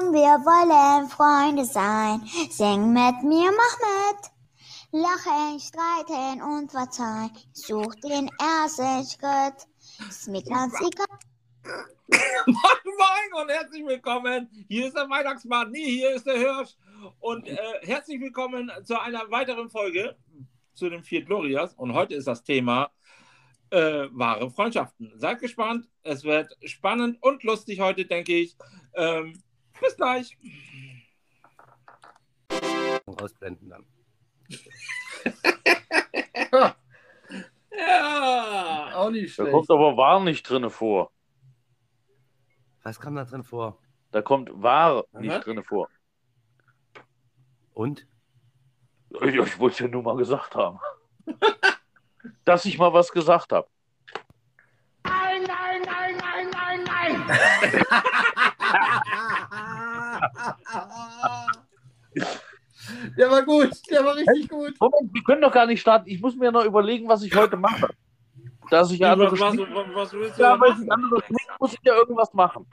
Komm, wir wollen Freunde sein. Sing mit mir, mach mit. Lachen, streiten und verzeihen. Such den ersten Schritt. Ganz egal. Moin Moin und herzlich willkommen. Hier ist der Weihnachtsmann, nee, hier ist der Hirsch. Und äh, herzlich willkommen zu einer weiteren Folge zu den vier Glorias. Und heute ist das Thema äh, wahre Freundschaften. Seid gespannt, es wird spannend und lustig heute, denke ich. Ähm, bis gleich. Ausblenden dann. Ja. Auch nicht Da schlecht. kommt aber wahr nicht drinne vor. Was kam da drin vor? Da kommt wahr Aha. nicht drinne vor. Und? Ich, ich wollte es ja nur mal gesagt haben. Dass ich mal was gesagt habe. Der war gut, der war richtig gut. Moment, wir können doch gar nicht starten. Ich muss mir noch überlegen, was ich heute mache. Dass ich Was, andere was, was, was willst du ja, weil ich andere schminken, muss ich ja irgendwas machen.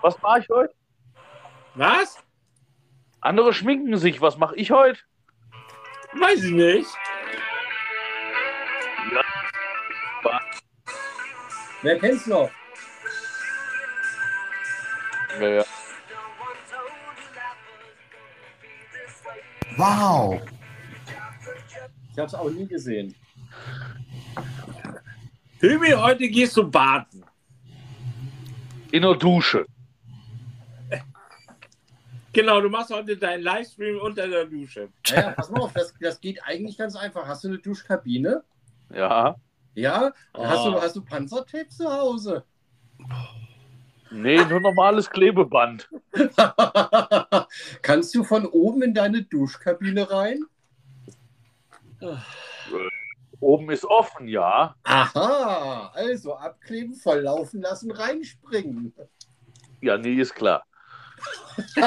Was mache ich heute? Was? Andere schminken sich. Was mache ich heute? Weiß ich nicht. Wer kennt's noch? Ja, ja. Wow. Ich hab's auch nie gesehen. Hübi, heute gehst du baden. In der Dusche. Genau, du machst heute deinen Livestream unter der Dusche. Naja, pass mal auf, das, das geht eigentlich ganz einfach. Hast du eine Duschkabine? Ja. Ja? Hast, Oh. du, hast du Panzertape zu Hause? Nee, nur normales Klebeband. Kannst du von oben in deine Duschkabine rein? Oben ist offen, ja. Aha, also abkleben, volllaufen lassen, reinspringen. Ja, nee, ist klar.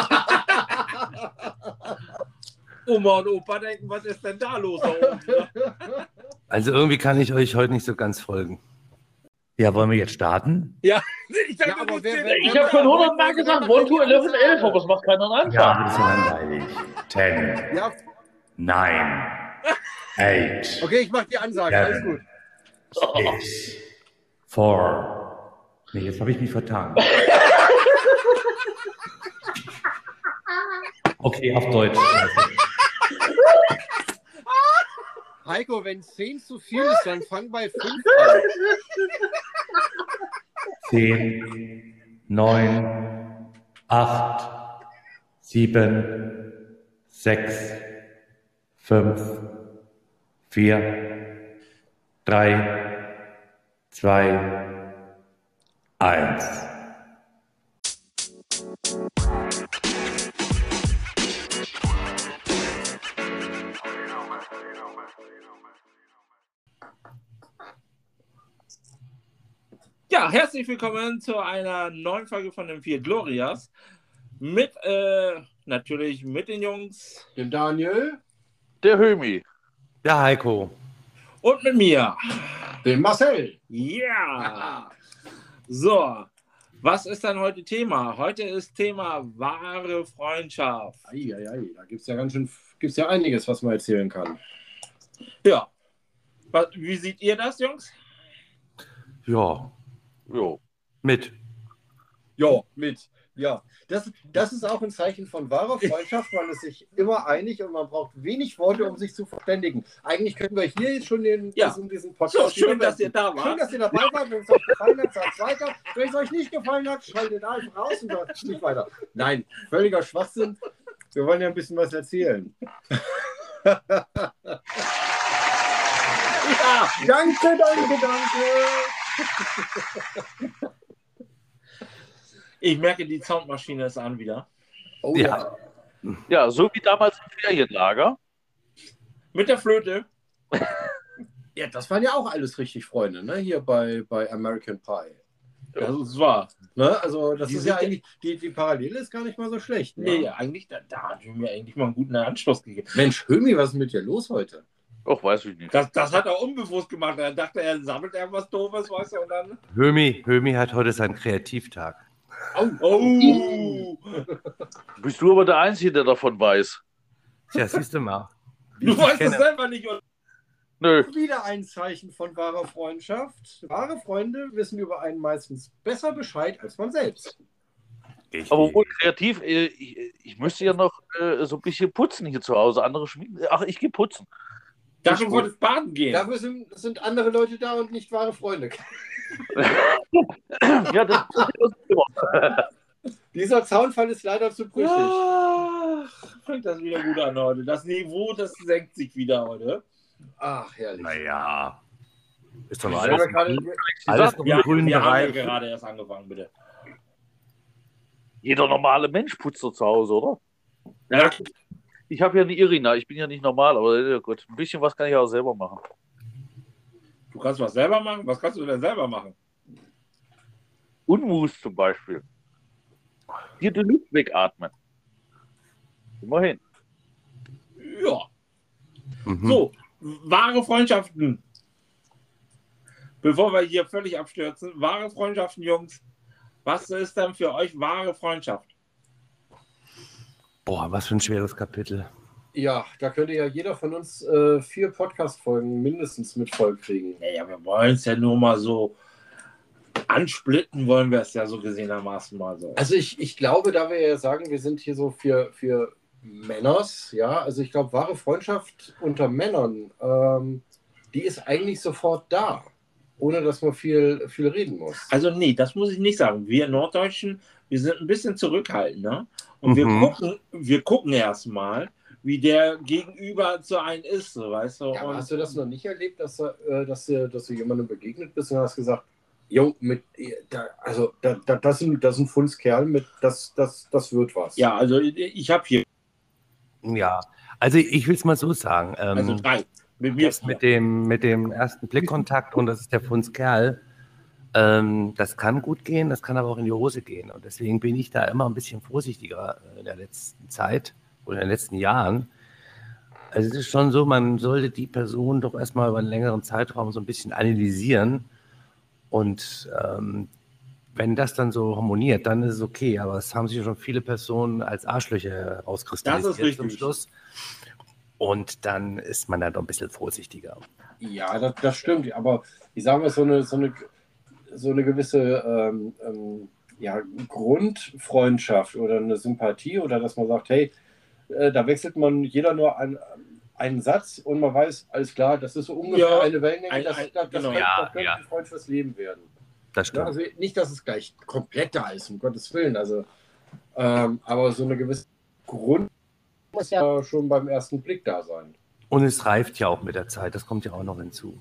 Oma und Opa denken, was ist denn da los? da oben, ne? Also irgendwie kann ich euch heute nicht so ganz folgen. Ja, wollen wir jetzt starten? Ich Ja, aber wer- dir- Ich habe schon 100 Mal gesagt, One to 11, 11, aber es macht keiner einen Ja, Anfang. das ist ja langweilig. Ten, Ja, nine, eight, okay, ich mach die Ansage, Ja. alles gut. six, four. Nee, jetzt habe ich mich vertan. Okay, auf Deutsch. Heiko, wenn 10 zu viel ist, dann fang bei 5 an. Zehn, neun, acht, sieben, sechs, fünf, vier, drei, zwei, eins. Ja, herzlich willkommen zu einer neuen Folge von den vier Glorias. Mit, äh, natürlich mit den Jungs Den Daniel, Der Hömi. Ja, Heiko. und mit mir. den Marcel. Ja! So, was ist dann heute Thema? Heute ist Thema wahre Freundschaft. Eieiei, da gibt es ja ganz schön, gibt's ja einiges, was man erzählen kann. Ja. Was, wie seht ihr das, Jungs? Ja, Jo. mit. Ja, mit. Ja, das, das ist auch ein Zeichen von wahrer Freundschaft. Man ist sich immer einig und man braucht wenig Worte, um sich zu verständigen. Eigentlich könnten wir hier jetzt schon den, Ja. diesen, diesen So, Podcast schön, wieder dass ihr da Schön, wart. dass ihr dabei wart. Wenn es euch gefallen hat, sagt weiter. Wenn es euch nicht gefallen hat, schaltet einfach raus und sagt nicht weiter. Nein, völliger Schwachsinn. Wir wollen ja ein bisschen was erzählen. ja, danke, danke, danke. Ich merke, die Soundmaschine ist an wieder. Oh Ja. Ja, so wie damals im Ferienlager. Mit der Flöte. Ja, das waren ja auch alles richtig Freunde, ne? Hier bei, bei American Pie. Das ist wahr. Ne? Also, das Die ist ja ja- eigentlich, die, die Parallele ist gar nicht mal so schlecht. Ne? Nee, eigentlich, da, da hat mir eigentlich mal einen guten Anschluss gegeben. Mensch, Hömi, was ist mit dir los heute? Och, weiß ich nicht. Das, das hat er unbewusst gemacht. Er dachte, er sammelt irgendwas Doofes, weißt du, und dann. Hömi, Hömi hat heute seinen Kreativtag. Au, Oh! Bist du aber der Einzige, der davon weiß. Tja, siehst du mal. Du Ich weißt es selber nicht. oder? Nö. Wieder ein Zeichen von wahrer Freundschaft. Wahre Freunde wissen über einen meistens besser Bescheid als man selbst. Ich, Aber wohl kreativ, äh, ich, ich müsste ja noch äh, so ein bisschen putzen hier zu Hause. Andere schminken. Ach, ich gehe putzen. Dafür gut. wolltest baden gehen. Dafür sind, sind andere Leute da und nicht wahre Freunde. ja, das, Dieser Zaunfall ist leider zu brüchig. Ach, fängt das wieder gut an heute. Das Niveau, das senkt sich wieder heute. Ach, herrlich. naja. Ist doch alles, ja gerade- grün- alles noch Wir, im grünen wir haben ja gerade erst angefangen, bitte. Jeder normale Mensch putzt doch zu Hause, oder? Ja, Ich habe ja eine Irina, ich bin ja nicht normal, aber ja, gut, ein bisschen was kann ich auch selber machen. du kannst was selber machen. Was kannst du denn selber machen? Unmus zum Beispiel. Dir die Luft wegatmen. Immerhin. Ja. Mhm. So, wahre Freundschaften. Bevor wir hier völlig abstürzen, wahre Freundschaften, Jungs. Was ist denn für euch wahre Freundschaft? Boah, was für ein schweres Kapitel. Ja, da könnte ja jeder von uns äh, vier Podcast-Folgen mindestens mit voll kriegen. Naja, wir wollen es ja nur mal so ansplitten, wollen wir es ja so gesehenermaßen mal so. Also ich, ich glaube, da wir ja sagen, wir sind hier so für, für Männers, ja, also ich glaube, wahre Freundschaft unter Männern, ähm, die ist eigentlich sofort da, ohne dass man viel, viel reden muss. Also nee, das muss ich nicht sagen. Wir Norddeutschen, wir sind ein bisschen zurückhaltend, ne? Und wir Mhm. gucken, wir gucken erstmal, wie der Gegenüber zu einem ist, so weißt du. Ja, hast du das noch nicht erlebt, dass, du, äh, dass, du, dass du jemandem begegnet bist und hast gesagt, Jo, mit, da, also da, da, das, sind, das ist ein Funskerl, mit, das, das, das wird was. ja, also ich habe hier, Ja, also ich will es mal so sagen. Ähm, also drei. Mit mir mit dem, mit dem ersten Blickkontakt und das ist der Funs Kerl, ähm, das kann gut gehen, das kann aber auch in die Hose gehen. Und deswegen bin ich da immer ein bisschen vorsichtiger in der letzten Zeit oder in den letzten Jahren. Also es ist schon so, man sollte die Person doch erstmal über einen längeren Zeitraum so ein bisschen analysieren. Und ähm, wenn das dann so harmoniert, dann ist es okay. Aber es haben sich schon viele Personen als Arschlöcher rauskristallisiert zum. Schluss. Und dann ist man da doch ein bisschen vorsichtiger. Ja, das, das stimmt. Aber ich sage mal, so eine, so eine, so eine gewisse ähm, ähm, ja, Grundfreundschaft oder eine Sympathie oder dass man sagt, hey, äh, da wechselt man jeder nur ein, einen Satz und man weiß, alles klar, das ist so ungefähr Ja, eine Wellenlänge, ein- das, ein- das, das, genau. könnte, Ja, das könnte ja. ein Freund fürs Leben werden. Das Ja, stimmt. also nicht, dass es gleich komplett da ist, um Gottes Willen. Also, ähm, aber so eine gewisse Grund muss ja schon beim ersten Blick da sein. Und es reift ja auch mit der Zeit, das kommt ja auch noch hinzu.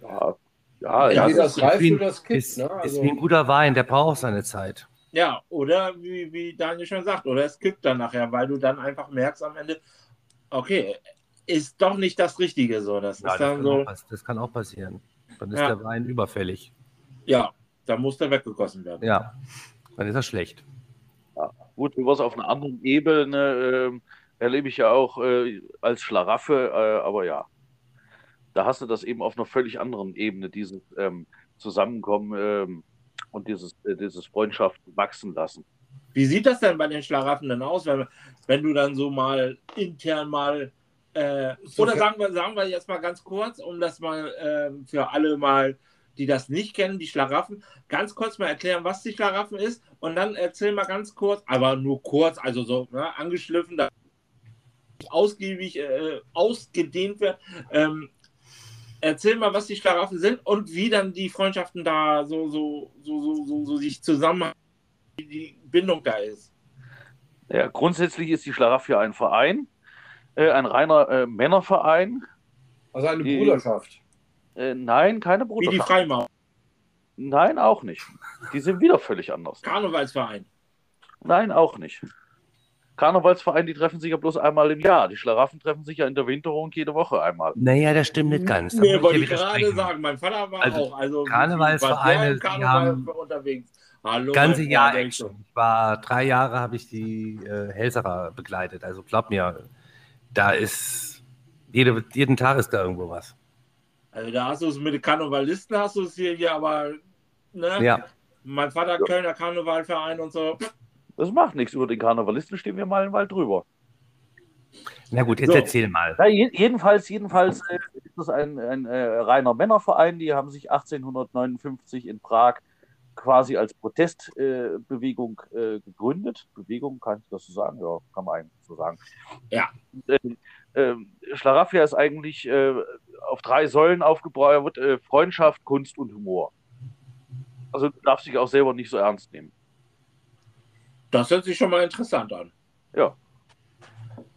Ja, ja, Ja, das das reift wie oder das kippt. Ist, Ne? ist Also, wie ein guter Wein, der braucht seine Zeit. Ja, oder wie, wie Daniel schon sagt, oder es kippt dann nachher, weil du dann einfach merkst am Ende, okay, ist doch nicht das Richtige so. Das Ja, ist das, dann kann so, auch, pass- das kann auch passieren. Dann ist Ja. der Wein überfällig. ja, da muss der weggegossen werden. Ja, dann ist er schlecht. Gut, was auf einer anderen Ebene ähm, erlebe ich ja auch äh, als Schlarafffe, äh, aber ja, da hast du das eben auf einer völlig anderen Ebene, dieses ähm, Zusammenkommen ähm, und dieses, äh, dieses Freundschaft wachsen lassen. Wie sieht das denn bei den Schlaraffen denn aus, wenn, wenn du dann so mal intern mal äh, So oder sagen wir, sagen wir jetzt mal ganz kurz, um das mal ähm, für alle mal, die das nicht kennen, die Schlaraffen, ganz kurz mal erklären, was die Schlaraffen ist und dann erzähl mal ganz kurz, aber nur kurz, also so ne, angeschliffen, da ausgiebig äh, ausgedehnt wird. Ähm, erzähl mal, was die Schlaraffen sind und wie dann die Freundschaften da so, so, so, so, so, so sich zusammen, wie die Bindung da ist. Ja, grundsätzlich ist die Schlaraff ja ein Verein, äh, ein reiner äh, Männerverein. also eine Die- Bruderschaft. Äh, nein, keine Wie die Bruderschaft. Freimaurer, Nein, auch nicht. Die sind wieder völlig anders. Karnevalsverein. Nein, auch nicht. Karnevalsverein, die treffen sich ja bloß einmal im Jahr. Die Schlaraffen treffen sich ja in der Winterung jede Woche einmal. Naja, das stimmt nicht ganz. Da Nee, wollte ich gerade sagen. Mein Vater war Also, auch. Also, Karnevalsvereine, Karneval haben- unterwegs. Hallo, Ganze Jahr Action. Ich war drei Jahre, habe ich die äh, Helserer begleitet. Also glaub mir, da ist jede, jeden Tag ist da irgendwo was. Also, da hast du es mit den Karnevalisten, hast du es hier, hier aber. Ne? Ja, Mein Vater Kölner Karnevalverein und so. Das macht nichts. Über den Karnevalisten stehen wir meilenweit drüber. Na gut, jetzt So. erzähl mal. Ja, je, jedenfalls, jedenfalls äh, ist das ein, ein äh, reiner Männerverein. Die haben sich 1859 in Prag quasi als Protestbewegung äh, äh, gegründet. Bewegung, kann ich das so sagen? Ja, kann man eigentlich so sagen. Ja. Ähm, Schlaraffia ist eigentlich äh, auf drei Säulen aufgebaut: äh, Freundschaft, Kunst und Humor. Also du darfst dich auch selber nicht so ernst nehmen. Das hört sich schon mal interessant an. Ja.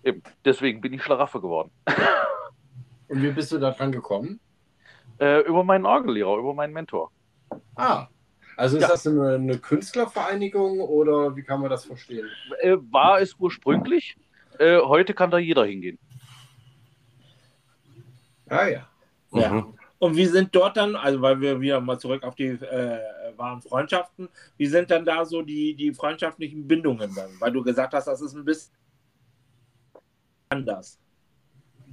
Eben. Deswegen bin ich Schlaraffe geworden. Und wie bist du da dran gekommen? Äh, über meinen Orgellehrer, über meinen Mentor. Ah, also ist Ja. das eine, eine Künstlervereinigung oder wie kann man das verstehen? Äh, war es ursprünglich. Äh, heute kann da jeder hingehen. Ah ja. Ja. Mhm. Und wie sind dort dann, also weil wir wieder mal zurück auf die äh, wahren Freundschaften, wie sind dann da so die, die freundschaftlichen Bindungen dann? Weil du gesagt hast, das ist ein bisschen anders.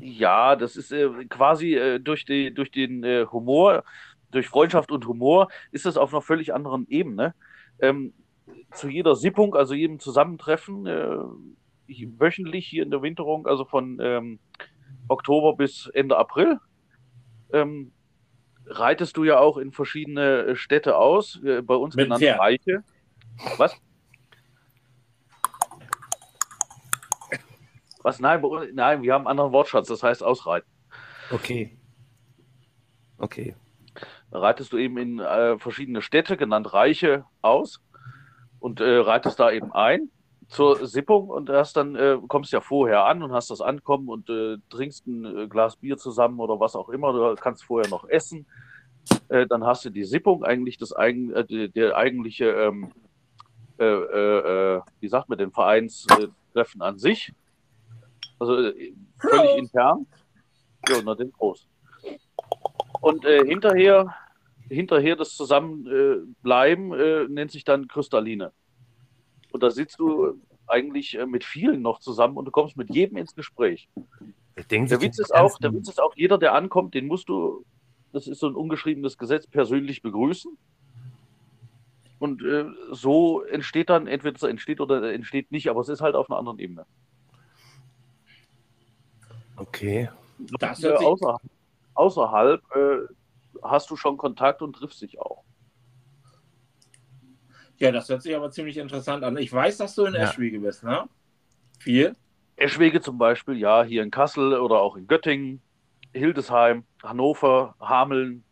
Ja, das ist äh, quasi äh, durch, die, durch den äh, Humor, durch Freundschaft und Humor, ist das auf einer völlig anderen Ebene. Ähm, zu jeder Sippung, also jedem Zusammentreffen, äh, ich- wöchentlich hier in der Winterung, also von ähm, Oktober bis Ende April, ähm, reitest du ja auch in verschiedene äh, Städte aus, äh, bei uns Mit genannt Pferd. Reiche. Was? Was? Nein, uns, nein, wir haben einen anderen Wortschatz, das heißt ausreiten. Okay. Okay. Reitest du eben in äh, verschiedene Städte, genannt Reiche, aus und äh, reitest da eben ein zur Sippung und hast dann, äh, kommst ja vorher an und hast das Ankommen und äh, trinkst ein äh, Glas Bier zusammen oder was auch immer. Du kannst vorher noch essen. Äh, dann hast du die Sippung, eigentlich das eigen, äh, der, der eigentliche, ähm, äh, äh, äh, wie sagt man, den Vereinstreffen an sich. Also völlig Prost. intern. Ja, na den Prost. Und äh, hinterher, hinterher das Zusammenbleiben äh, nennt sich dann Kristalline. Und da sitzt du eigentlich äh, mit vielen noch zusammen und du kommst mit jedem ins Gespräch. Ich denke, Der Witz ist auch, der Witz ist auch, jeder, der ankommt, den musst du, das ist so ein ungeschriebenes Gesetz, persönlich begrüßen. Und äh, so entsteht dann, entweder es entsteht oder entsteht nicht, aber es ist halt auf einer anderen Ebene. Okay. Das Äh, außerhalb außerhalb äh, hast du schon Kontakt und triffst dich auch. Ja, das hört sich aber ziemlich interessant an. Ich weiß, dass du in Ja. Eschwege bist, ne? Viel? Eschwege zum Beispiel, ja, hier in Kassel oder auch in Göttingen, Hildesheim, Hannover, Hameln.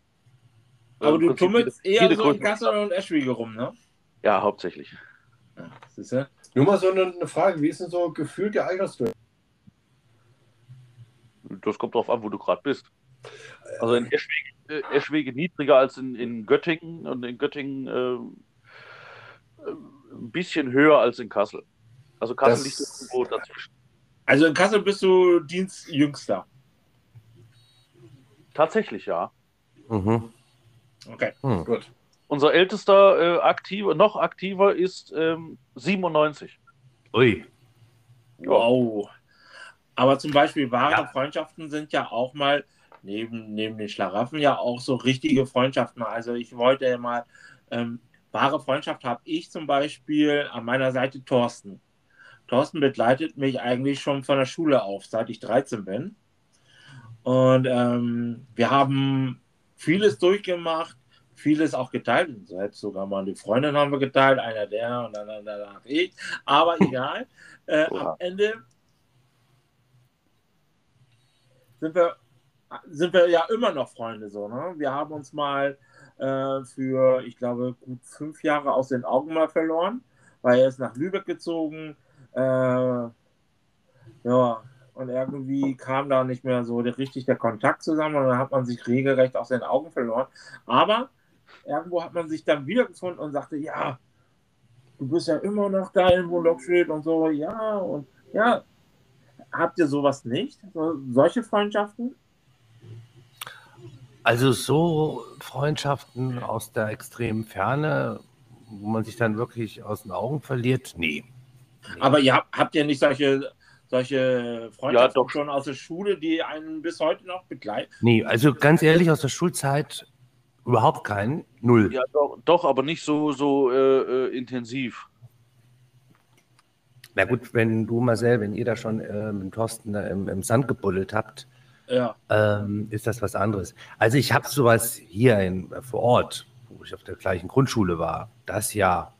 Aber du tummelst jede- eher jede so in größere Kassel und Eschwege rum, ne? Ja, hauptsächlich. Ja, siehst du? Nur mal so eine, eine Frage, wie ist denn so gefühlt der Altersdurchschnitt? Das kommt drauf an, wo du gerade bist. Also in Eschwege, äh, Eschwege niedriger als in, in Göttingen und in Göttingen äh, ein bisschen höher als in Kassel. Also Kassel Das- liegt irgendwo dazwischen. Also in Kassel bist du Dienstjüngster. Tatsächlich, ja. Mhm. Okay. Hm. Gut. Unser ältester äh, aktiver, noch aktiver ist ähm, 97. Ui. Wow. Aber zum Beispiel wahre Ja. Freundschaften sind ja auch mal neben, neben den Schlaraffen ja auch so richtige Freundschaften. Also ich wollte ja mal, ähm, wahre Freundschaft habe ich zum Beispiel an meiner Seite Thorsten. Thorsten begleitet mich eigentlich schon von der Schule auf, seit ich 13 bin. Und ähm, wir haben vieles durchgemacht, vieles auch geteilt. Selbst sogar mal die Freundin haben wir geteilt, einer der und dann danach ich. Aber egal. Äh, am Ende sind wir, sind wir ja immer noch Freunde so. Ne? Wir haben uns mal äh, für, ich glaube, gut fünf Jahre aus den Augen mal verloren, weil er ist nach Lübeck gezogen. Äh, ja, und irgendwie kam da nicht mehr so der- richtig der Kontakt zusammen und dann hat man sich regelrecht aus den Augen verloren. Aber irgendwo hat man sich dann wiedergefunden und sagte, ja, du bist ja immer noch da in Lockstedt und so, ja, und ja, habt ihr sowas nicht? So, solche Freundschaften? Also so Freundschaften aus der extremen Ferne, wo man sich dann wirklich aus den Augen verliert, nee. Aber ihr habt, habt ihr nicht solche, solche Freundschaften doch. schon aus der Schule, die einen bis heute noch begleiten? Nee, also ganz ehrlich, aus der Schulzeit überhaupt keinen. Null. Ja, doch, doch aber nicht so, so äh, äh, intensiv. Na gut, wenn du, Marcel, wenn ihr da schon äh, mit Thorsten da im, im Sand gebuddelt habt, Ja. ähm, ist das was anderes. Also ich habe sowas hier in, vor Ort, wo ich auf der gleichen Grundschule war, das ja.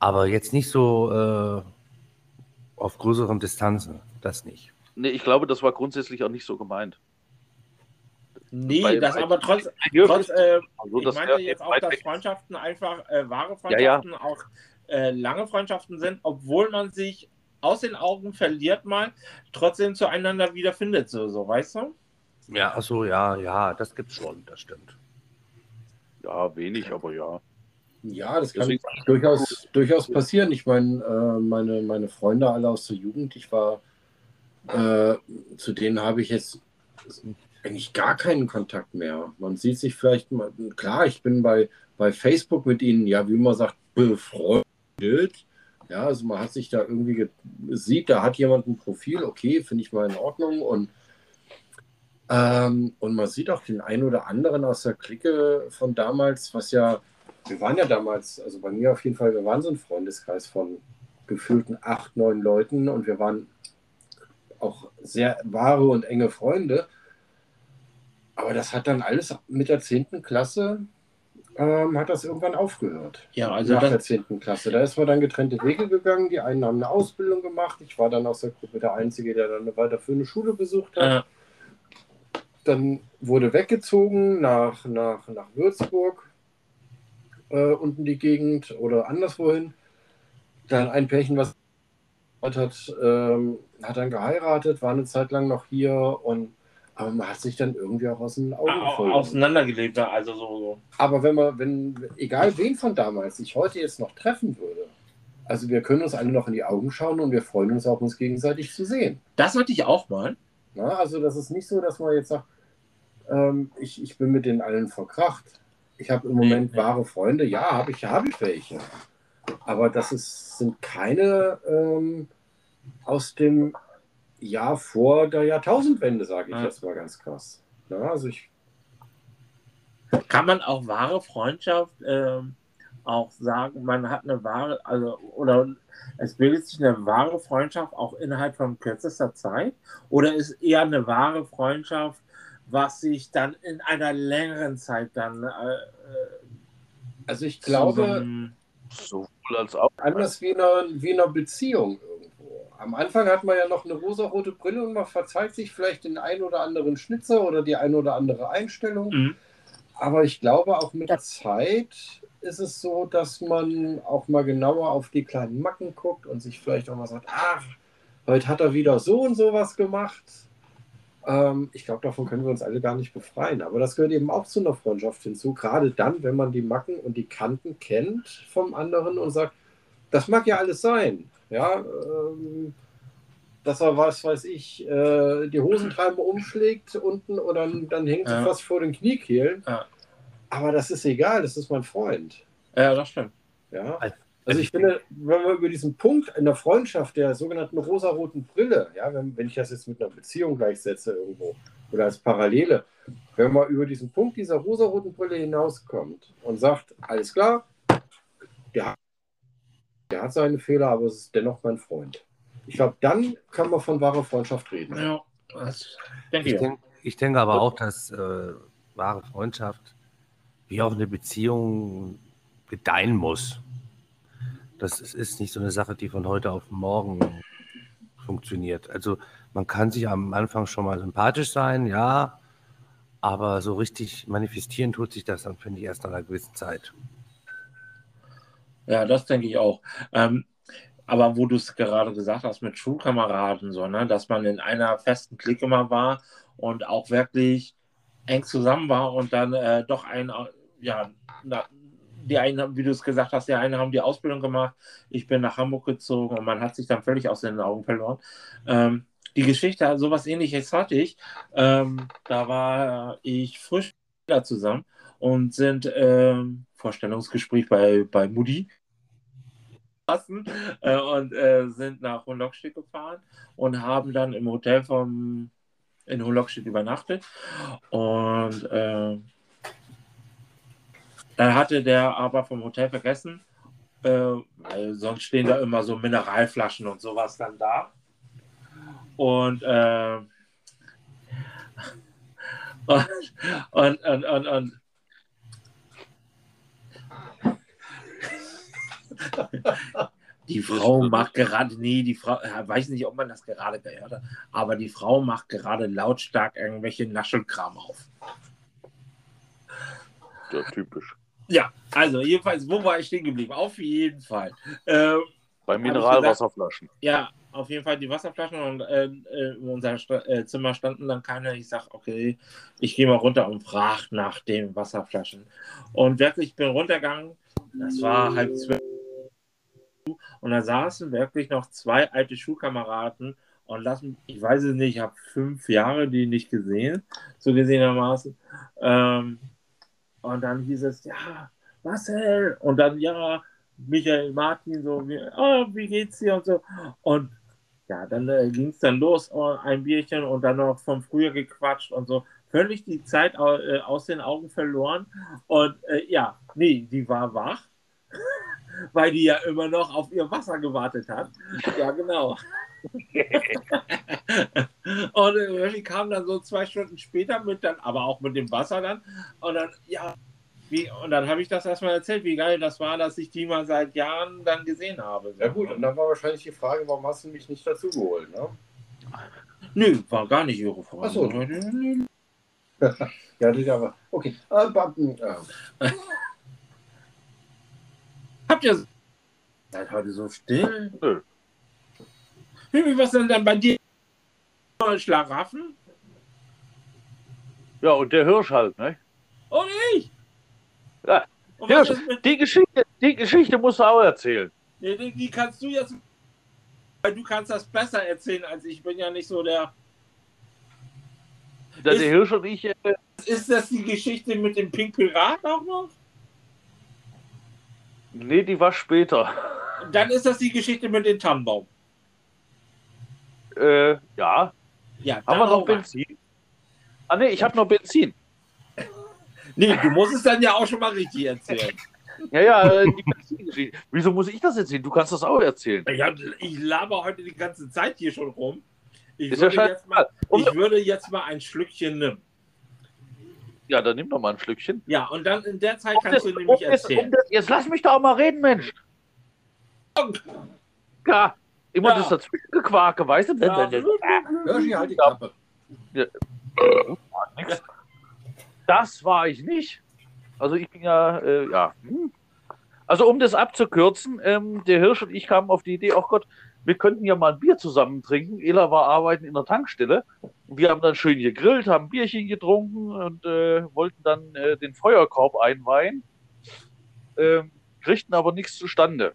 Aber jetzt nicht so äh, auf größeren Distanzen, das nicht. Nee, ich glaube, das war grundsätzlich auch nicht so gemeint. Nee, Bei- das bei- aber trotz, trotz äh, Also, ich wär jetzt auch, dass. Freundschaften einfach äh, wahre Ja, ja. Freundschaften auch äh, lange Freundschaften sind, obwohl man sich aus den Augen verliert mal, trotzdem zueinander wiederfindet, so, so weißt du? Ja, ach so, ja, ja, das gibt's schon, das stimmt. Ja, wenig, aber ja. Ja, das kann durchaus, durchaus passieren. Ich meine, äh, meine, meine Freunde alle aus der Jugend, ich war, äh, zu denen habe ich jetzt eigentlich gar keinen Kontakt mehr. Man sieht sich vielleicht mal, klar, ich bin bei, bei Facebook mit ihnen, ja, wie man sagt, befreundet. Ja, also man hat sich da irgendwie ge- sieht, da hat jemand ein Profil, okay, finde ich mal in Ordnung und ähm, und man sieht auch den einen oder anderen aus der Clique von damals, was ja, wir waren ja damals, also bei mir auf jeden Fall, wir waren so ein Freundeskreis von gefühlten acht, neun Leuten und wir waren auch sehr wahre und enge Freunde. Aber das hat dann alles mit der 10. Klasse, ähm, hat das irgendwann aufgehört. Ja, also Nach der das, 10. Klasse. Da ist man dann getrennte Wege gegangen. Die einen haben eine Ausbildung gemacht. Ich war dann aus der Gruppe der Einzige, der dann eine weiterführende Schule besucht hat. äh, Dann wurde weggezogen nach, nach, nach Würzburg, äh, unten die Gegend oder anderswohin. Dann ein Pärchen, was hat, ähm, hat dann geheiratet, war eine Zeit lang noch hier und aber man hat sich dann irgendwie auch aus den Augen au- auseinandergelebt, ja, also so, so. Aber wenn man, wenn, egal wen von damals ich heute jetzt noch treffen würde, also wir können uns alle noch in die Augen schauen und wir freuen uns auch, uns gegenseitig zu sehen. Das wollte ich auch mal. Na, also das ist nicht so, dass man jetzt sagt, ähm, ich, ich bin mit den allen verkracht. Ich habe im Moment nee. wahre Freunde. Ja, habe ich, habe ich welche. Aber das ist, sind keine ähm, aus dem Jahr vor der Jahrtausendwende, sage ich Ja. jetzt mal ganz krass. Na, also ich, Kann man auch wahre Freundschaft ähm, auch sagen, man hat eine wahre, also, oder es bildet sich eine wahre Freundschaft auch innerhalb von kürzester Zeit? Oder ist eher eine wahre Freundschaft, was sich dann in einer längeren Zeit dann äh, also ich glaube, Sowohl als auch. anders wie in, einer, wie in einer Beziehung. Am Anfang hat man ja noch eine rosarote Brille und man verzeiht sich vielleicht den ein oder anderen Schnitzer oder die ein oder andere Einstellung. Mhm. Aber ich glaube, auch mit der Zeit ist es so, dass man auch mal genauer auf die kleinen Macken guckt und sich vielleicht auch mal sagt, ach, heute hat er wieder so und sowas gemacht. Ähm, ich glaube, davon können wir uns alle gar nicht befreien. Aber das gehört eben auch zu einer Freundschaft hinzu. Gerade dann, wenn man die Macken und die Kanten kennt vom anderen und sagt, das mag ja alles sein. Ja, ähm, dass er, was weiß ich, äh, die Hosentreiber umschlägt unten oder dann, dann hängt sie Ja. fast vor den Kniekehlen. Ja. Aber das ist egal, das ist mein Freund. Ja, das stimmt. Ja. Also Also ich finde, wenn wir über diesen Punkt in der Freundschaft der sogenannten rosaroten Brille, ja, wenn, wenn ich das jetzt mit einer Beziehung gleichsetze irgendwo oder als Parallele, wenn man über diesen Punkt dieser rosaroten Brille hinauskommt und sagt, alles klar, der, hat- der hat seine Fehler, aber es ist dennoch mein Freund. Ich glaube, dann kann man von wahrer Freundschaft reden. Ja, das denke Ich, ich. denk, ich denke aber auch, dass äh, wahre Freundschaft wie auch eine Beziehung gedeihen muss. Das ist, ist nicht so eine Sache, die von heute auf morgen funktioniert. Also man kann sich am Anfang schon mal sympathisch sein, ja, aber so richtig manifestieren tut sich das dann, finde ich, erst nach einer gewissen Zeit. Ja, das denke ich auch. Ähm, aber wo du es gerade gesagt hast mit Schulkameraden, so, ne, dass man in einer festen Clique immer war und auch wirklich eng zusammen war und dann äh, doch ein, ja, na, die einen, wie du es gesagt hast, die einen haben die Ausbildung gemacht, ich bin nach Hamburg gezogen und man hat sich dann völlig aus den Augen verloren. Ähm, die Geschichte, sowas ähnliches hatte ich. Ähm, da war ich frisch da zusammen und sind ähm, Vorstellungsgespräch bei, bei Moody äh, und äh, sind nach Hohenlockstedt gefahren und haben dann im Hotel vom in Hohenlockstedt übernachtet und äh, dann hatte der aber vom Hotel vergessen Äh, weil sonst stehen da immer so Mineralflaschen und sowas dann da. Und, äh, und, und, und, und, Die Frau macht gerade, nee, die Frau, weiß nicht, ob man das gerade gehört hat, aber die Frau macht gerade lautstark irgendwelche Naschelkram auf. Ja, typisch. Ja, also jedenfalls, wo war ich stehen geblieben? Auf jeden Fall. Ähm, Bei Mineralwasserflaschen. ja, auf jeden Fall die Wasserflaschen und äh, äh, in unserem Sta äh, Zimmer standen dann keine. Ich sage, okay, ich gehe mal runter und frage nach den Wasserflaschen. Und wirklich, ich bin runtergegangen, das war halb zwölf. Und da saßen wirklich noch zwei alte Schulkameraden und lassen, ich weiß es nicht, ich habe fünf Jahre die nicht gesehen, so gesehenermaßen. Ähm, und dann hieß es, ja, Marcel, und dann, ja, Michael Martin, so, wie, oh, wie geht's dir und so. Und ja, dann äh, ging es dann los, oh, ein Bierchen und dann noch vom Frühjahr gequatscht und so. Völlig die Zeit äh, aus den Augen verloren. Und äh, ja, nee, die war wach, weil die ja immer noch auf ihr Wasser gewartet hat. Ja, genau. und die kam dann so zwei Stunden später mit dann, aber auch mit dem Wasser dann. Und dann, ja, wie, und dann habe ich das erstmal erzählt, wie geil das war, dass ich die mal seit Jahren dann gesehen habe. Ja gut, und dann war wahrscheinlich die Frage, warum hast du mich nicht dazu geholt, ne? Nö, war gar nicht ihre Frage. Ach so. Nö. Ja, das aber. Okay. Habt ihr seid heute so still? Nö. Wie, was denn dann bei dir? Schlaraffen? Ja, und der Hirsch halt, ne? Oh nicht? Ja, Und Hirsch, die Geschichte, die Geschichte musst du auch erzählen. nee, die, die kannst du jetzt. Weil du kannst das besser erzählen als ich. Ich bin ja nicht so der. Der, Ist- der Hirsch und ich, äh, Ist das die Geschichte mit dem Pink Pirat auch noch? Nee, die war später. Dann ist das die Geschichte mit dem Tannenbaum. Äh, ja, Ja, haben wir noch. Benzin? Ah, nee, ich habe noch Benzin. Nee, du musst es dann ja auch schon mal richtig erzählen. Ja, ja, äh, die Benzingeschichte. Wieso muss ich das erzählen? Du kannst das auch erzählen. Ich, hab, ich laber heute die ganze Zeit hier schon rum. Ich Ist ja würde, jetzt mal, ich würde jetzt mal ein Schlückchen nehmen. Ja, dann nimm doch mal ein Schlückchen. Ja, und dann in der Zeit Um kannst das- du um nämlich das- um erzählen. das- Jetzt lass mich doch auch mal reden, Mensch. Ja, immer Ja. das Dazwischengequake, weißt du? Ja. Hirschi, halt die Klappe. Das war ich nicht. Also ich bin ja, äh, ja. hm. Also um das abzukürzen, ähm, der Hirsch und ich kamen auf die Idee, oh Gott, wir könnten ja mal ein Bier zusammen trinken. Ela war arbeiten in der Tankstelle. Wir haben dann schön gegrillt, haben Bierchen getrunken und äh, wollten dann äh, den Feuerkorb einweihen, ähm, kriegten aber nichts zustande.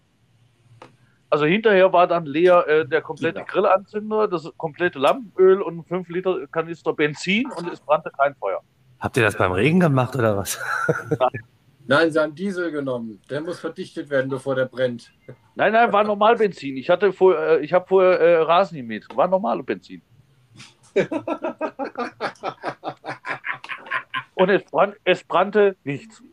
Also hinterher war dann leer äh, der komplette Ja. Grillanzünder, das komplette Lampenöl und 5 Liter Kanister Benzin und es brannte kein Feuer. Habt ihr das beim Regen gemacht oder was? Nein, sie haben Diesel genommen. Der muss verdichtet werden, bevor der brennt. Nein, nein, war normal Benzin. Ich hatte vor, äh, ich habe vorher äh, Rasen gemäht. War normale Benzin. Und es, brann, es brannte nichts.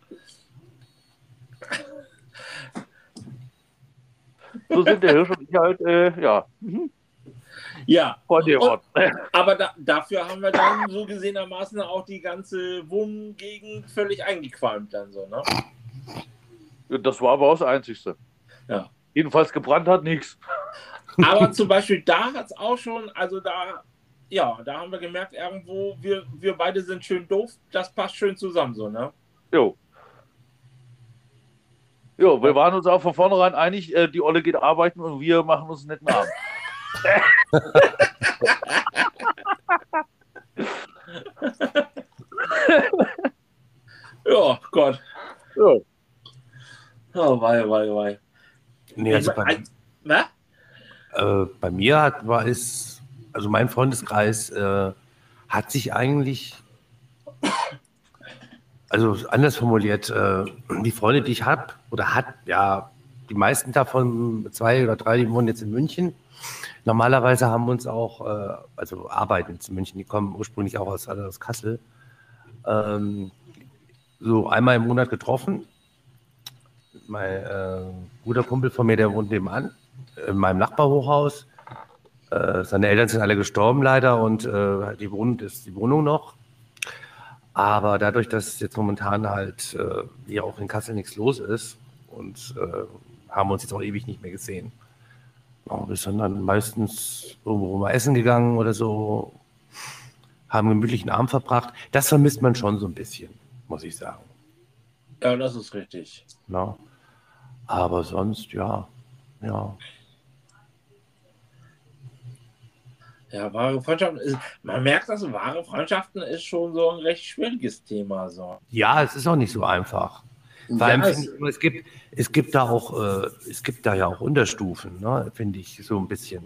So sind der Hirsch und ich halt, äh, ja, Ja, vor Und- aber da, dafür haben wir dann so gesehenermaßen auch die ganze Wohngegend völlig eingequalmt dann so, ne? Das war aber auch das Einzigste. Ja. Jedenfalls gebrannt hat nichts. Aber zum Beispiel da hat es auch schon, also da, ja, da haben wir gemerkt, irgendwo, wir, wir beide sind schön doof, das passt schön zusammen so, ne? Jo. Jo, wir waren uns auch von vornherein einig, äh, die Olle geht arbeiten und wir machen uns einen netten Abend. Ja, Gott. Jo. Oh, wei, wei, wei. Nee, also bei, mein, äh, bei mir hat, war es, also mein Freundeskreis äh, hat sich eigentlich, also anders formuliert, äh, die Freunde, die ich habe, oder hat, ja, die meisten davon, zwei oder drei, die wohnen jetzt in München. Normalerweise haben uns auch, äh, also arbeiten in München, die kommen ursprünglich auch aus, alle aus Kassel, ähm, so einmal im Monat getroffen. mein äh, guter Kumpel von mir, der wohnt nebenan, in meinem Nachbarhochhaus. Äh, seine Eltern sind alle gestorben leider und äh, die, Wohnung ist die Wohnung noch. Aber dadurch, dass jetzt momentan halt äh, hier auch in Kassel nichts los ist und äh, haben wir uns jetzt auch ewig nicht mehr gesehen. Ja, wir sind dann meistens irgendwo mal essen gegangen oder so, haben gemütlichen Abend verbracht. Das vermisst man schon so ein bisschen, muss ich sagen. Ja, das ist richtig. Na? Aber sonst, ja, ja. Ja, wahre Freundschaften ist, man merkt, dass wahre Freundschaften ist schon so ein recht schwieriges Thema. So. Ja, es ist auch nicht so einfach. Vor allem, finde ich, es, gibt, es gibt da auch, äh, es gibt da ja auch Unterstufen, ne, finde ich, so ein bisschen.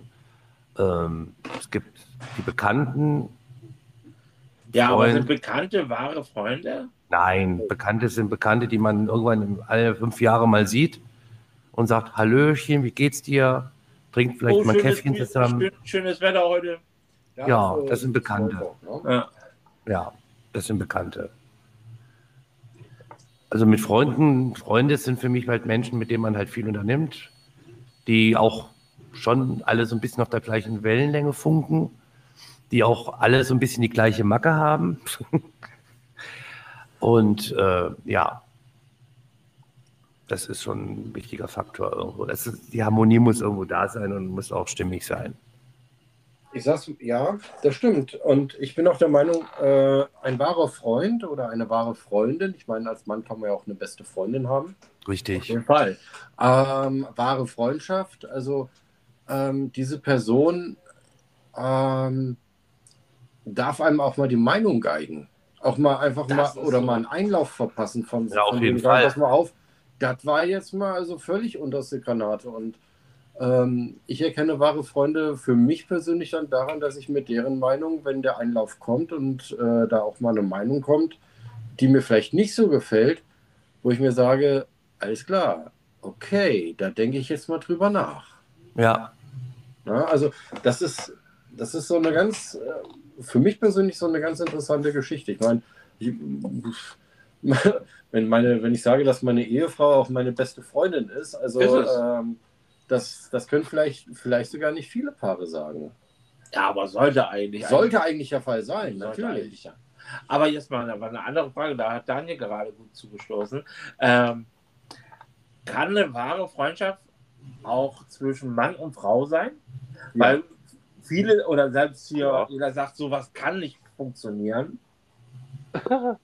Ähm, es gibt die Bekannten. Ja, aber Freund- sind Bekannte wahre Freunde? Nein, Bekannte sind Bekannte, die man irgendwann alle fünf Jahre mal sieht und sagt, Hallöchen, wie geht's dir? Trinkt vielleicht Oh, mal Käffchen zusammen. schön- Schönes Wetter heute. Ja, so- das sind Bekannte. so, ne? Ja. Ja, das sind Bekannte. Also mit Freunden, Freunde sind für mich halt Menschen, mit denen man halt viel unternimmt, die auch schon alle so ein bisschen auf der gleichen Wellenlänge funken, die auch alle so ein bisschen die gleiche Macke haben. Und äh, ja, das ist schon ein wichtiger Faktor irgendwo. Ist, die Harmonie muss irgendwo da sein und muss auch stimmig sein. Ich sag's, ja, das stimmt. Und ich bin auch der Meinung, äh, ein wahrer Freund oder eine wahre Freundin, ich meine, als Mann kann man ja auch eine beste Freundin haben. Auf Richtig. jeden Fall. Ähm, wahre Freundschaft, also ähm, diese Person ähm, darf einem auch mal die Meinung geigen. Auch mal einfach Das mal oder so. mal einen Einlauf verpassen von, Ja, auf von jeden dem sagen, Fall. Pass mal auf, das war jetzt mal also völlig unterste Granate. Und ähm, ich erkenne wahre Freunde für mich persönlich dann daran, dass ich mit deren Meinung, wenn der Einlauf kommt und äh, da auch mal eine Meinung kommt, die mir vielleicht nicht so gefällt, wo ich mir sage, alles klar, okay, da denke ich jetzt mal drüber nach. Ja, Ja, also das ist, das ist so eine ganz, äh, für mich persönlich so eine ganz interessante Geschichte. Ich meine, ich, wenn, meine, wenn ich sage, dass meine Ehefrau auch meine beste Freundin ist, also Ist ähm, das, das können vielleicht, vielleicht sogar nicht viele Paare sagen. Ja, aber sollte eigentlich. Sollte eigentlich der Fall sein, Sollte natürlich. eigentlich, ja. Aber jetzt mal eine, eine andere Frage, da hat Daniel gerade gut zugestoßen. Ähm, kann eine wahre Freundschaft auch zwischen Mann und Frau sein? Weil viele oder selbst hier Ja. jeder sagt, sowas kann nicht funktionieren.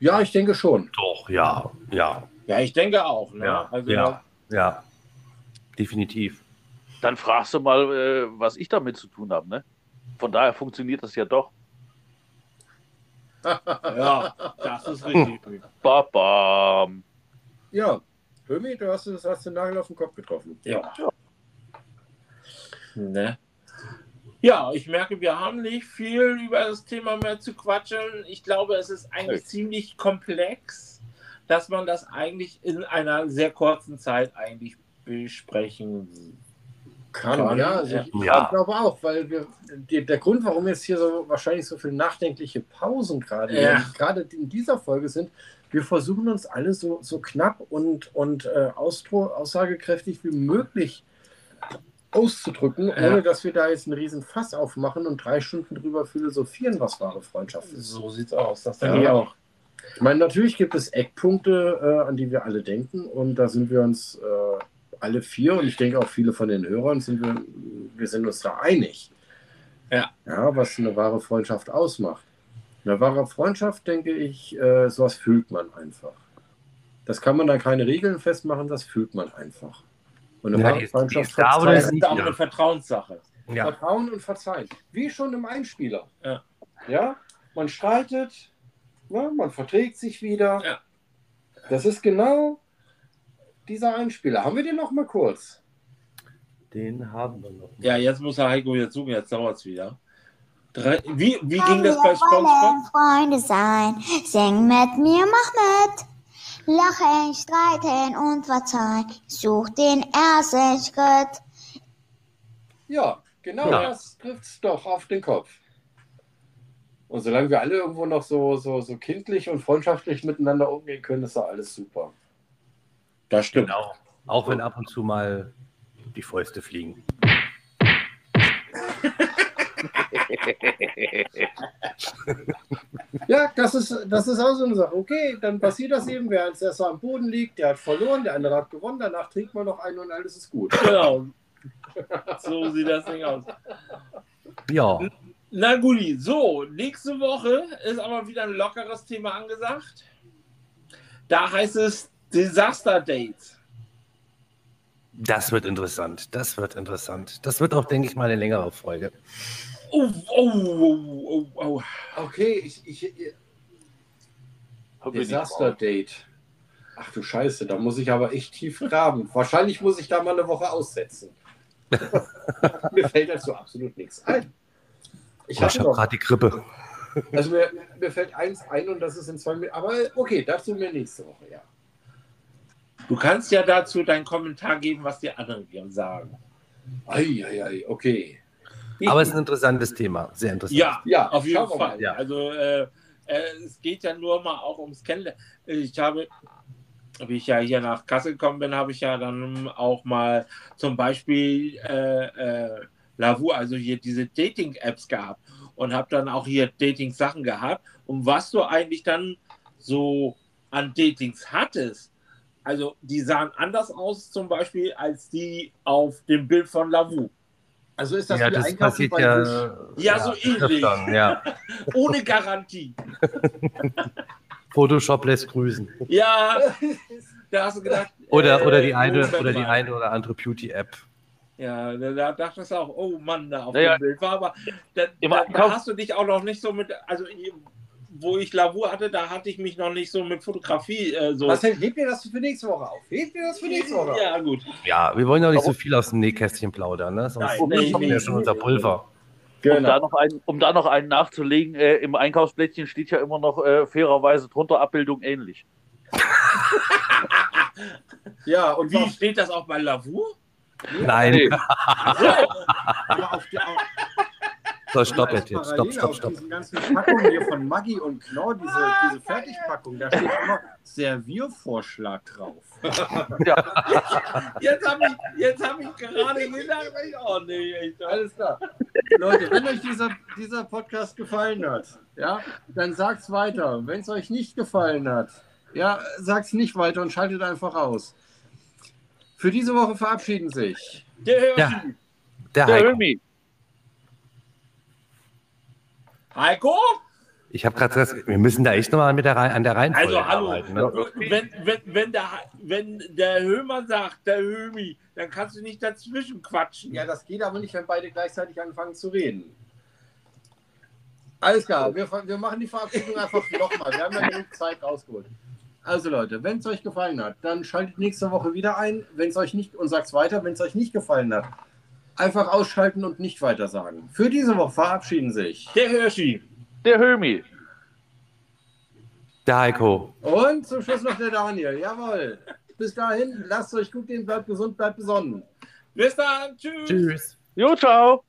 Ja, ich denke schon. doch, ja, ja, Ja, ich denke auch. Ne? ja, also, ja, ja, definitiv. Dann fragst du mal, äh, was ich damit zu tun habe. Ne? Von daher funktioniert das ja doch. ja, das ist richtig. Babam. Ja, Hömi, du hast, das- hast den Nagel auf den Kopf getroffen. Ja. Ne? Ja, ich merke, wir haben nicht viel über das Thema mehr zu quatschen. Ich glaube, es ist eigentlich Nee. ziemlich komplex, dass man das eigentlich in einer sehr kurzen Zeit eigentlich besprechen Kann, Kann, ja. Also ich, ich ja. glaube auch, weil wir die, der Grund, warum jetzt hier so wahrscheinlich so viele nachdenkliche Pausen gerade Ja. gerade in dieser Folge sind, wir versuchen uns alle so, so knapp und, und äh, austro, aussagekräftig wie möglich auszudrücken, Ja. ohne dass wir da jetzt einen riesen Fass aufmachen und drei Stunden drüber philosophieren, was wahre Freundschaft ist. So sieht's aus. Das Ja. denke ich auch. Ich meine, natürlich gibt es Eckpunkte, äh, an die wir alle denken und da sind wir uns äh, alle vier und ich denke auch viele von den Hörern sind wir, wir sind uns da einig. Ja. Ja, was eine wahre Freundschaft ausmacht. Eine wahre Freundschaft, denke ich, äh, sowas fühlt man einfach. Das kann man da keine Regeln festmachen, das fühlt man einfach. Und eine Ja, wahre Freundschaft ist da oder ist ist auch Ja. eine Vertrauenssache. Ja, Vertrauen und Verzeihen. Wie schon im Einspieler. Ja. Ja, man streitet, ne, man verträgt sich wieder. Ja. Das ist genau dieser Einspieler. Haben wir den noch mal kurz? den haben wir noch. Ja, jetzt muss der Heiko jetzt suchen, jetzt dauert es wieder. Drei, wie wie Kann ging das bei SpongeBob? Freunde sein, sing mit mir, mach mit. Lachen, streiten und verzeihen, such den ersten Schritt. Ja, genau Ja. das trifft es doch auf den Kopf. Und solange wir alle irgendwo noch so, so, so kindlich und freundschaftlich miteinander umgehen können, ist da alles super. Das stimmt. Genau. Auch wenn ab und zu mal die Fäuste fliegen. Ja, das ist, das ist auch so eine Sache. Okay, dann passiert das eben. Wer als erster am Boden liegt, der hat verloren, der andere hat gewonnen. Danach trinkt man noch einen und alles ist gut. Genau. So sieht das Ding aus. Ja, Na guti, so, nächste Woche ist aber wieder ein lockeres Thema angesagt. Da heißt es Disaster Dates. das wird interessant. Das wird interessant. Das wird auch, denke ich mal, eine längere Folge. Oh, oh, oh, oh, oh. Okay, ich, ich, ich Disaster Date. Ach du Scheiße, da muss ich aber echt tief graben. Wahrscheinlich muss ich da mal eine Woche aussetzen. mir fällt dazu absolut nichts ein. Ich Ich hatte habe noch, gerade die Grippe. also mir, mir fällt eins ein und das ist in zwei Minuten. Aber okay, dazu mir nächste Woche, ja. Du kannst ja dazu deinen Kommentar geben, was die anderen sagen. Eieiei, okay. Aber es ist ein interessantes Thema. Sehr interessant. Ja, Ja, auf jeden Fall. mal. Ja. Also äh, äh, es geht ja nur mal auch ums Kennenlernen. Ich habe, wie ich ja hier nach Kassel gekommen bin, habe ich ja dann auch mal zum Beispiel äh, äh, Lavu, also hier diese Dating-Apps gehabt und habe dann auch hier Dating-Sachen gehabt. Und was du eigentlich dann so an Datings hattest, also die sahen anders aus zum Beispiel als die auf dem Bild von Lavu. Also ist das ja, das passiert bei ja. sich? Ja, so ähnlich. öfters, Ja. Ohne Garantie. Photoshop lässt grüßen. Ja, da hast du gedacht. Oder, äh, oder, die eine, oder die eine oder andere Beauty-App. Ja, da, da dachte ich auch, oh Mann, da auf Naja, dem Bild war, aber da, da, da hast du dich auch noch nicht so mit, also wo ich Lavur hatte, da hatte ich mich noch nicht so mit Fotografie äh, so. Marcel, heb dir das für nächste Woche auf. Heb dir das für nächste Woche auf. Ja, gut. Ja, wir wollen ja nicht so viel aus dem Nähkästchen plaudern, ne? Sonst Nein, nee, kommt nee. ja schon unser Pulver. Um, Genau. da noch einen, um da noch einen nachzulegen, äh, im Einkaufsblättchen steht ja immer noch äh, fairerweise drunter Abbildung ähnlich. Ja, und Wie steht das auch bei Lavur? Nein, Nee. aber auf der, auf, so, stopp jetzt, jetzt. Stopp, stopp, auf stopp. diesen ganzen Packungen hier von Maggi und Knorr, diese, diese Fertigpackung, da steht immer Serviervorschlag drauf. Jetzt habe ich, jetzt hab ich gerade gedacht, oh nee, echt. Alles klar. Leute, wenn euch dieser, dieser Podcast gefallen hat, ja, dann sagt's weiter. Wenn es euch nicht gefallen hat, ja, sagt's nicht weiter und schaltet einfach aus. Für diese Woche verabschieden sich. Der Hirschi. Ja. Der Der Heiko. Hömi. Heiko? Ich habe gerade gesagt, wir müssen da echt nochmal mit der, Reihe- an der Reihenfolge Also hallo, arbeiten. Ne? wenn, wenn, wenn, der, wenn der Hömer sagt, der Hömi, dann kannst du nicht dazwischen quatschen. Ja, das geht aber nicht, wenn beide gleichzeitig anfangen zu reden. Alles klar, wir, wir machen die Verabschiedung einfach nochmal. Wir haben ja genug Zeit rausgeholt. Also Leute, wenn es euch gefallen hat, dann schaltet nächste Woche wieder ein. Wenn es euch nicht und sagt weiter, wenn es euch nicht gefallen hat, einfach ausschalten und nicht weiter sagen. Für diese Woche verabschieden sich. Der Hirschi. Der Hömi. Der Heiko. Und zum Schluss noch der Daniel. Jawohl. Bis dahin, lasst es euch gut gehen, bleibt gesund, bleibt besonnen. Bis dann. Tschüss. Tschüss. Jo, ciao.